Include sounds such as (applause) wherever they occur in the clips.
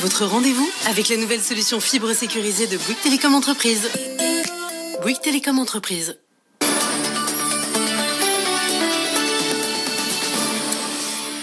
Votre rendez-vous avec la nouvelle solution fibre sécurisée de Bouygues Télécom Entreprise. Bouygues Télécom Entreprise.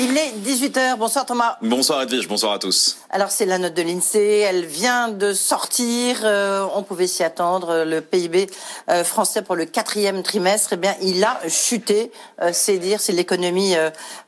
Il est 18h. Bonsoir Thomas. Bonsoir Edwige, bonsoir à tous. Alors c'est la note de l'INSEE, elle vient de sortir, euh, on pouvait s'y attendre. Le PIB euh, français pour le quatrième trimestre, eh bien il a chuté. Euh, c'est dire si l'économie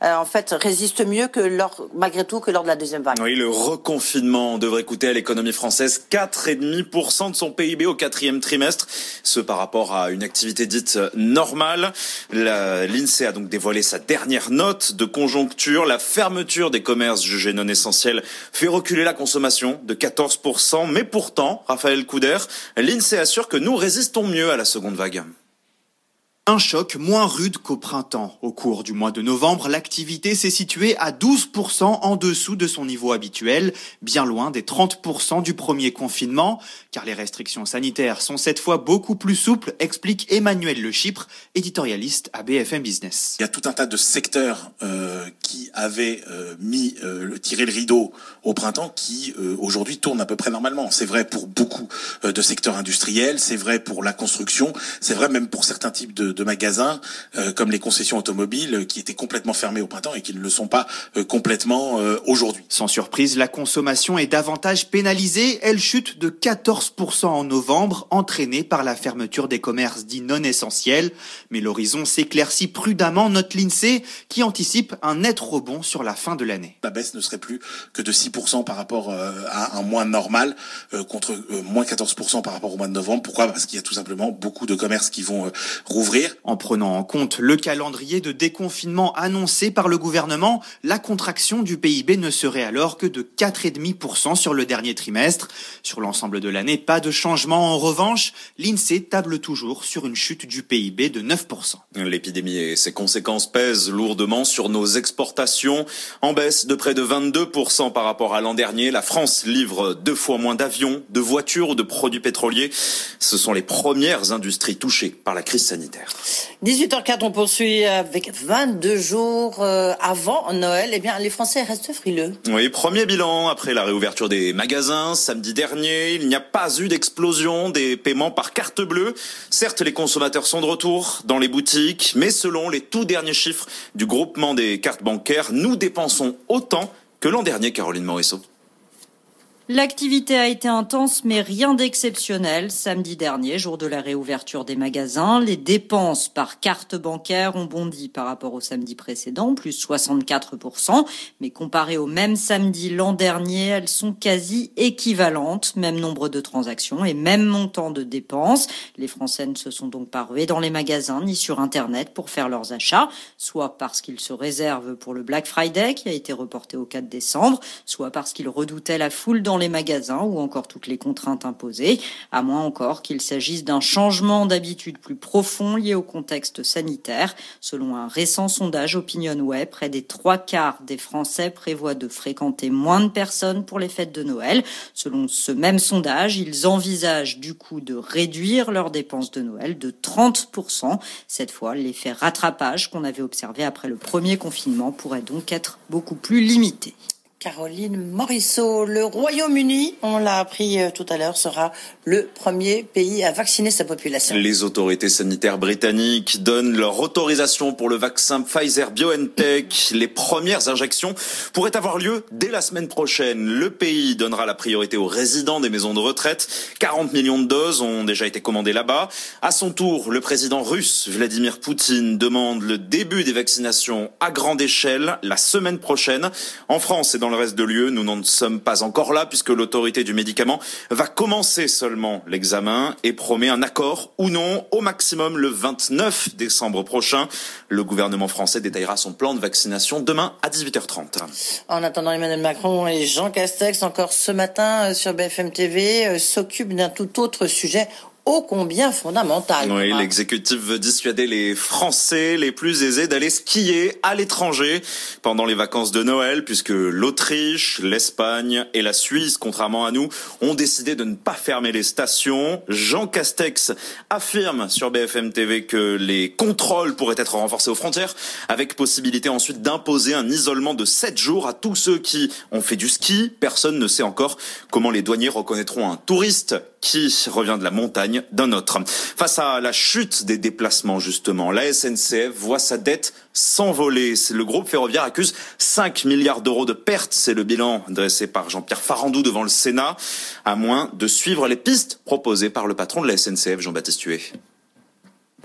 en fait résiste mieux que lors, malgré tout que lors de la deuxième vague. Oui, le reconfinement devrait coûter à l'économie française 4,5% de son PIB au quatrième trimestre, ce par rapport à une activité dite normale. L'INSEE a donc dévoilé sa dernière note de conjoncture la fermeture des commerces jugés non essentiels fait reculer la consommation de 14%. Mais pourtant, Raphaël Couder, l'INSEE assure que nous résistons mieux à la seconde vague. Un choc moins rude qu'au printemps. Au cours du mois de novembre, l'activité s'est située à 12% en dessous de son niveau habituel, bien loin des 30% du premier confinement, car les restrictions sanitaires sont cette fois beaucoup plus souples, explique Emmanuel Le Chypre, éditorialiste à BFM Business. Il y a tout un tas de secteurs euh, qui avaient euh, mis euh, tiré le rideau au printemps qui aujourd'hui tournent à peu près normalement. C'est vrai pour beaucoup de secteurs industriels, c'est vrai pour la construction, c'est vrai même pour certains types de de, magasins euh, comme les concessions automobiles euh, qui étaient complètement fermées au printemps et qui ne le sont pas euh, complètement aujourd'hui. Sans surprise, la consommation est davantage pénalisée. Elle chute de 14% en novembre, entraînée par la fermeture des commerces dits non essentiels. Mais l'horizon s'éclaircit prudemment, note l'INSEE, qui anticipe un net rebond sur la fin de l'année. La baisse ne serait plus que de 6% par rapport à un mois normal, contre moins 14% par rapport au mois de novembre. Pourquoi? Parce qu'il y a tout simplement beaucoup de commerces qui vont rouvrir en prenant en compte le calendrier de déconfinement annoncé par le gouvernement, la contraction du PIB ne serait alors que de 4,5% sur le dernier trimestre. Sur l'ensemble de l'année, pas de changement. En revanche, l'INSEE table toujours sur une chute du PIB de 9%. L'épidémie et ses conséquences pèsent lourdement sur nos exportations. En baisse de près de 22% par rapport à l'an dernier, la France livre deux fois moins d'avions, de voitures ou de produits pétroliers. Ce sont les premières industries touchées par la crise sanitaire. 18h04, on poursuit avec 22 jours euh, avant Noël. Eh bien, les Français restent frileux. Oui, premier bilan après la réouverture des magasins samedi dernier. Il n'y a pas eu d'explosion des paiements par carte bleue. Certes, les consommateurs sont de retour dans les boutiques, mais selon les tout derniers chiffres du groupement des cartes bancaires, nous dépensons autant que l'an dernier, Caroline Morisseau. L'activité a été intense, mais rien d'exceptionnel. Samedi dernier, jour de la réouverture des magasins, les dépenses par carte bancaire ont bondi par rapport au samedi précédent, plus 64%. Mais comparé au même samedi l'an dernier, elles sont quasi équivalentes. Même nombre de transactions et même montant de dépenses. Les Français ne se sont donc pas rués dans les magasins ni sur Internet pour faire leurs achats, soit parce qu'ils se réservent pour le Black Friday qui a été reporté au 4 décembre, soit parce qu'ils redoutaient la foule dans les magasins ou encore toutes les contraintes imposées, à moins encore qu'il s'agisse d'un changement d'habitude plus profond lié au contexte sanitaire. Selon un récent sondage OpinionWay, près des trois quarts des Français prévoient de fréquenter moins de personnes pour les fêtes de Noël. Selon ce même sondage, ils envisagent du coup de réduire leurs dépenses de Noël de 30%. Cette fois, l'effet rattrapage qu'on avait observé après le premier confinement pourrait donc être beaucoup plus limité. Caroline Morisseau. Le Royaume-Uni, on l'a appris euh, tout à l'heure, sera le premier pays à vacciner sa population. Les autorités sanitaires britanniques donnent leur autorisation pour le vaccin Pfizer BioNTech. Les premières injections pourraient avoir lieu dès la semaine prochaine. Le pays donnera la priorité aux résidents des maisons de retraite. 40 millions de doses ont déjà été commandées là-bas. À son tour, le président russe Vladimir Poutine demande le début des vaccinations à grande échelle la semaine prochaine. En France et dans le reste de l'UE, nous n'en sommes pas encore là puisque l'autorité du médicament va commencer seulement l'examen et promet un accord ou non au maximum le 29 décembre prochain. Le gouvernement français détaillera son plan de vaccination demain à 18h30. En attendant, Emmanuel Macron et Jean Castex, encore ce matin euh, sur BFM TV, euh, s'occupent d'un tout autre sujet ô combien fondamental. Oui, l'exécutif veut dissuader les Français les plus aisés d'aller skier à l'étranger pendant les vacances de Noël, puisque l'Autriche, l'Espagne et la Suisse, contrairement à nous, ont décidé de ne pas fermer les stations. Jean Castex affirme sur BFM TV que les contrôles pourraient être renforcés aux frontières, avec possibilité ensuite d'imposer un isolement de 7 jours à tous ceux qui ont fait du ski. Personne ne sait encore comment les douaniers reconnaîtront un touriste qui revient de la montagne d'un autre. Face à la chute des déplacements, justement, la SNCF voit sa dette s'envoler. Le groupe ferroviaire accuse 5 milliards d'euros de pertes. C'est le bilan dressé par Jean-Pierre Farandou devant le Sénat, à moins de suivre les pistes proposées par le patron de la SNCF, Jean-Baptiste Huet.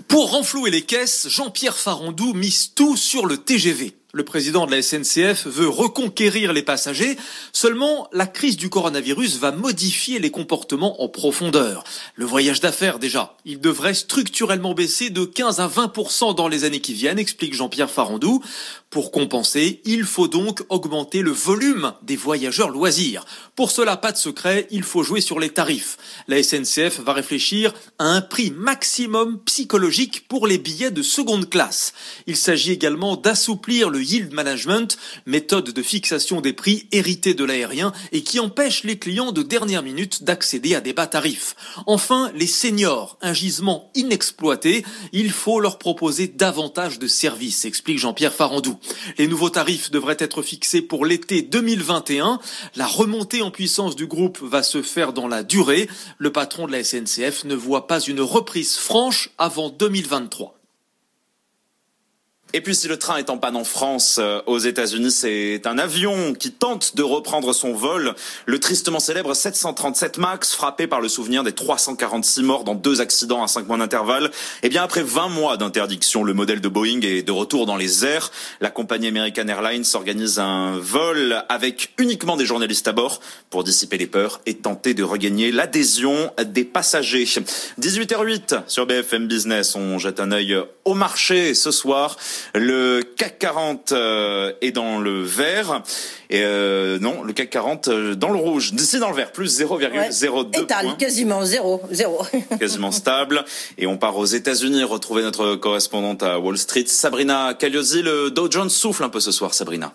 Pour renflouer les caisses, Jean-Pierre Farandou mise tout sur le TGV. Le président de la SNCF veut reconquérir les passagers. Seulement, la crise du coronavirus va modifier les comportements en profondeur. Le voyage d'affaires, déjà, il devrait structurellement baisser de 15 à 20% dans les années qui viennent, explique Jean-Pierre Farandou. Pour compenser, il faut donc augmenter le volume des voyageurs loisirs. Pour cela, pas de secret, il faut jouer sur les tarifs. La SNCF va réfléchir à un prix maximum psychologique pour les billets de seconde classe. Il s'agit également d'assouplir le yield management, méthode de fixation des prix héritée de l'aérien et qui empêche les clients de dernière minute d'accéder à des bas tarifs. Enfin, les seniors, un gisement inexploité, il faut leur proposer davantage de services, explique Jean-Pierre Farandou. Les nouveaux tarifs devraient être fixés pour l'été 2021. La remontée en puissance du groupe va se faire dans la durée. Le patron de la SNCF ne voit pas une reprise franche avant 2023. Et puis si le train est en panne en France, euh, aux États-Unis, c'est un avion qui tente de reprendre son vol. Le tristement célèbre 737 Max, frappé par le souvenir des 346 morts dans deux accidents à 5 mois d'intervalle. Eh bien après 20 mois d'interdiction, le modèle de Boeing est de retour dans les airs. La compagnie American Airlines organise un vol avec uniquement des journalistes à bord pour dissiper les peurs et tenter de regagner l'adhésion des passagers. 18h08 sur BFM Business, on jette un œil au marché ce soir. Le CAC 40 euh, est dans le vert. Et euh, non, le CAC 40 euh, dans le rouge. D'ici dans le vert, plus 0,02 points. quasiment zéro, zéro. (laughs) quasiment stable. Et on part aux États-Unis retrouver notre correspondante à Wall Street, Sabrina Cagliosi. Le Dow Jones souffle un peu ce soir, Sabrina.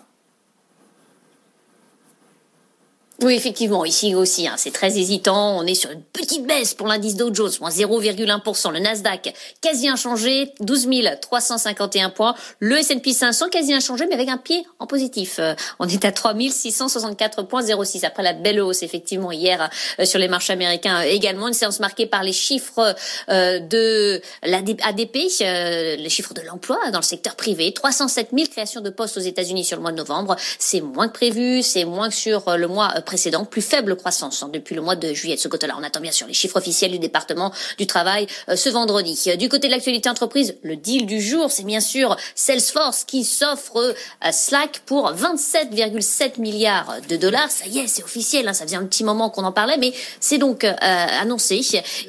Oui, effectivement, ici aussi, hein, c'est très hésitant. On est sur une petite baisse pour l'indice Dow Jones, moins 0,1%. Le Nasdaq, quasi inchangé, 12 351 points. Le S&P 500, quasi inchangé, mais avec un pied en positif. Euh, on est à 3 664,06. Après la belle hausse, effectivement, hier euh, sur les marchés américains euh, également. Une séance marquée par les chiffres de l'ADP, les chiffres de l'emploi dans le secteur privé. 307 000 créations de postes aux États-Unis sur le mois de novembre. C'est moins que prévu, c'est moins que sur le mois précédent, plus faible croissance hein, depuis le mois de juillet de ce côté-là. On attend bien sûr les chiffres officiels du département du travail euh, ce vendredi. Euh, du côté de l'actualité entreprise, le deal du jour, c'est bien sûr Salesforce qui s'offre à Slack pour 27,7 milliards de dollars. Ça y est, c'est officiel, hein, ça faisait un petit moment qu'on en parlait, mais c'est donc euh, annoncé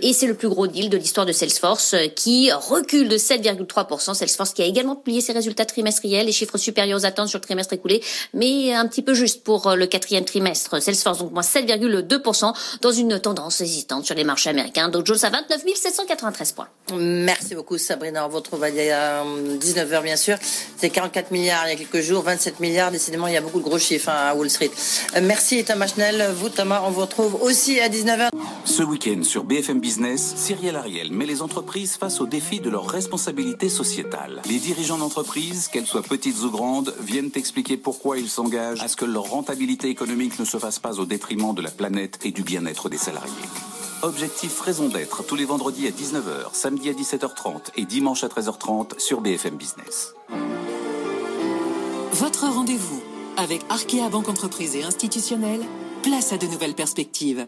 et c'est le plus gros deal de l'histoire de Salesforce qui recule de 7,3%. Salesforce qui a également publié ses résultats trimestriels, les chiffres supérieurs aux attentes sur le trimestre écoulé, mais un petit peu juste pour le quatrième trimestre Salesforce, donc moins 7,2% dans une tendance hésitante sur les marchés américains. Dow Jones à 29 793 points. Merci beaucoup Sabrina. On vous retrouve à 19h bien sûr. C'est 44 milliards il y a quelques jours, 27 milliards. Décidément, il y a beaucoup de gros chiffres hein, à Wall Street. Euh, merci Thomas Schnell. Vous Thomas, on vous retrouve aussi à 19h. Ce week-end sur BFM Business, Cyril Ariel met les entreprises face au défi de leur responsabilité sociétale. Les dirigeants d'entreprises, qu'elles soient petites ou grandes, viennent expliquer pourquoi ils s'engagent à ce que leur rentabilité économique ne se fasse pas au détriment de la planète et du bien-être des salariés. Objectif Raison d'être tous les vendredis à 19h, samedi à 17h30 et dimanche à 13h30 sur BFM Business. Votre rendez-vous avec Arkea Banque Entreprise et Institutionnelle, place à de nouvelles perspectives.